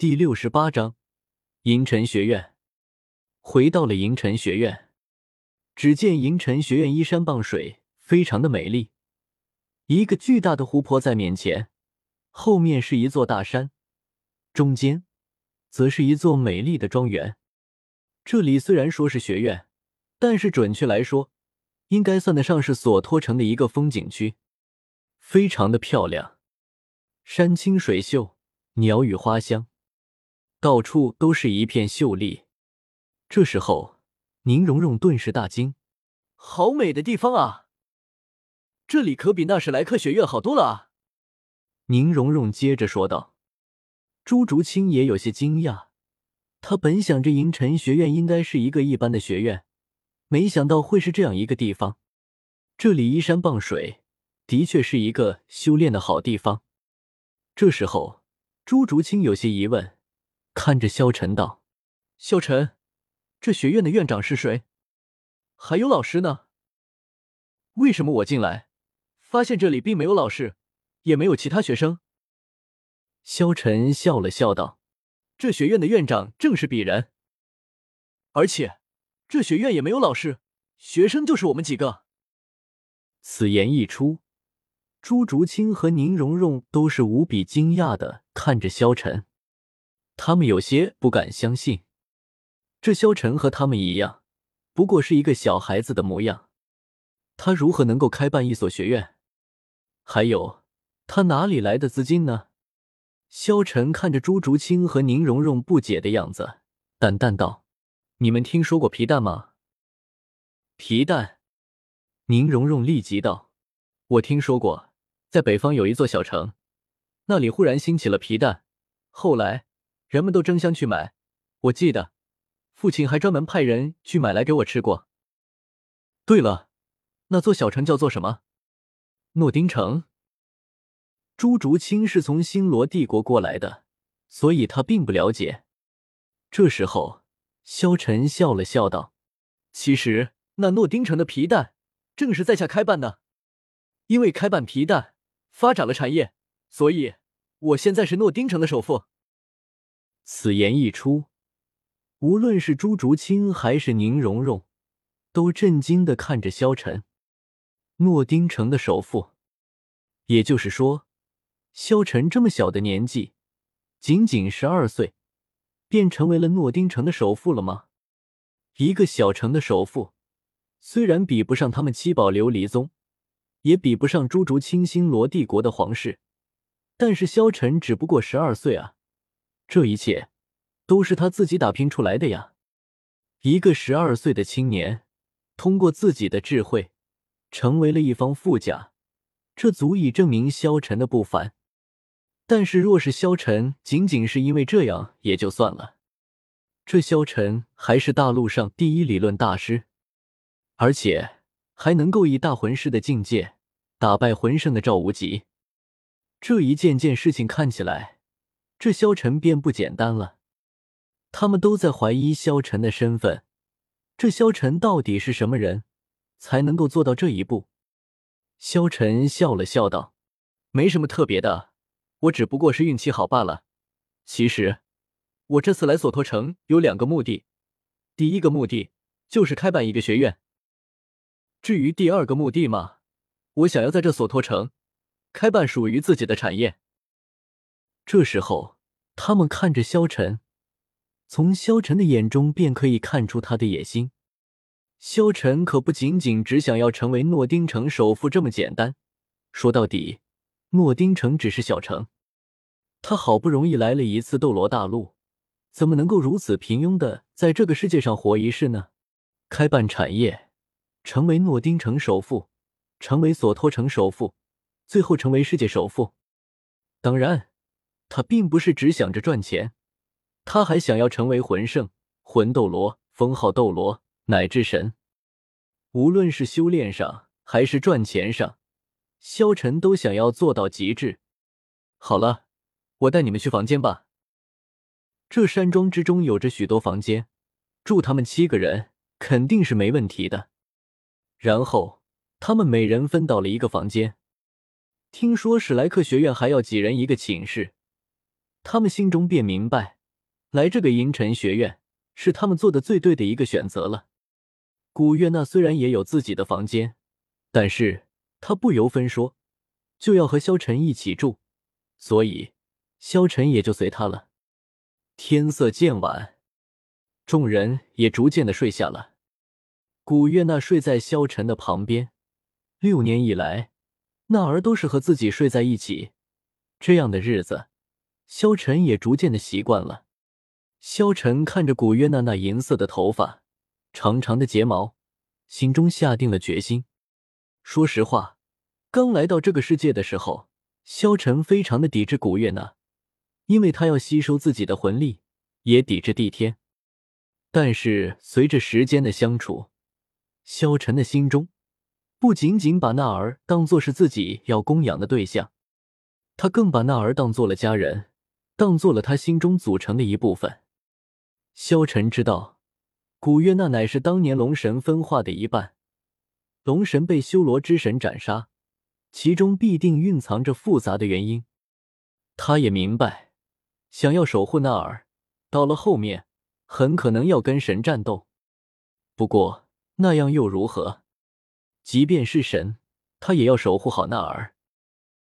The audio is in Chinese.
第六十八章银尘学院。回到了银尘学院，只见银尘学院依山傍水，非常的美丽。一个巨大的湖泊在面前，后面是一座大山，中间则是一座美丽的庄园。这里虽然说是学院，但是准确来说，应该算得上是索托城的一个风景区，非常的漂亮，山清水秀，鸟语花香。到处都是一片秀丽。这时候，宁荣荣顿时大惊：“好美的地方啊！这里可比那史莱克学院好多了啊！”宁荣荣接着说道。朱竹清也有些惊讶，他本想着银尘学院应该是一个一般的学院，没想到会是这样一个地方。这里依山傍水，的确是一个修炼的好地方。这时候，朱竹清有些疑问。看着萧晨道：“萧晨，这学院的院长是谁？还有老师呢？为什么我进来，发现这里并没有老师，也没有其他学生？”萧晨笑了笑道：“这学院的院长正是鄙人，而且这学院也没有老师，学生就是我们几个。”此言一出，朱竹清和宁荣荣都是无比惊讶的看着萧晨。他们有些不敢相信，这萧晨和他们一样，不过是一个小孩子的模样。他如何能够开办一所学院？还有，他哪里来的资金呢？萧晨看着朱竹清和宁荣荣不解的样子，淡淡道：“你们听说过皮蛋吗？”皮蛋，宁荣荣立即道：“我听说过，在北方有一座小城，那里忽然兴起了皮蛋，后来。”人们都争相去买，我记得父亲还专门派人去买来给我吃过。对了，那座小城叫做什么？诺丁城。朱竹清是从星罗帝国过来的，所以他并不了解。这时候，萧晨笑了笑道：“其实那诺丁城的皮蛋正是在下开办的，因为开办皮蛋发展了产业，所以我现在是诺丁城的首富。”此言一出，无论是朱竹清还是宁荣荣，都震惊的看着萧晨。诺丁城的首富，也就是说，萧晨这么小的年纪，仅仅十二岁，便成为了诺丁城的首富了吗？一个小城的首富，虽然比不上他们七宝琉璃宗，也比不上朱竹清星罗帝国的皇室，但是萧晨只不过十二岁啊。这一切都是他自己打拼出来的呀！一个十二岁的青年，通过自己的智慧，成为了一方富家，这足以证明萧晨的不凡。但是，若是萧晨仅仅是因为这样也就算了，这萧晨还是大陆上第一理论大师，而且还能够以大魂师的境界打败魂圣的赵无极，这一件件事情看起来。这萧晨便不简单了，他们都在怀疑萧晨的身份。这萧晨到底是什么人，才能够做到这一步？萧晨笑了笑道：“没什么特别的，我只不过是运气好罢了。其实，我这次来索托城有两个目的，第一个目的就是开办一个学院。至于第二个目的嘛，我想要在这索托城开办属于自己的产业。”这时候，他们看着萧晨，从萧晨的眼中便可以看出他的野心。萧晨可不仅仅只想要成为诺丁城首富这么简单。说到底，诺丁城只是小城，他好不容易来了一次斗罗大陆，怎么能够如此平庸的在这个世界上活一世呢？开办产业，成为诺丁城首富，成为索托城首富，最后成为世界首富。当然。他并不是只想着赚钱，他还想要成为魂圣、魂斗罗、封号斗罗乃至神。无论是修炼上还是赚钱上，萧晨都想要做到极致。好了，我带你们去房间吧。这山庄之中有着许多房间，住他们七个人肯定是没问题的。然后他们每人分到了一个房间。听说史莱克学院还要几人一个寝室。他们心中便明白，来这个银尘学院是他们做的最对的一个选择了。古月娜虽然也有自己的房间，但是她不由分说就要和萧晨一起住，所以萧晨也就随她了。天色渐晚，众人也逐渐的睡下了。古月娜睡在萧晨的旁边，六年以来，娜儿都是和自己睡在一起，这样的日子，萧晨也逐渐的习惯了。萧晨看着古月娜那银色的头发，长长的睫毛，心中下定了决心。说实话，刚来到这个世界的时候，萧晨非常的抵制古月娜，因为他要吸收自己的魂力，也抵制帝天。但是随着时间的相处，萧晨的心中不仅仅把娜儿当做是自己要供养的对象，他更把娜儿当做了家人，当做了他心中组成的一部分。萧晨知道，古月娜乃是当年龙神分化的一半，龙神被修罗之神斩杀，其中必定蕴藏着复杂的原因。他也明白，想要守护娜儿，到了后面很可能要跟神战斗。不过。那样又如何？即便是神，他也要守护好娜儿。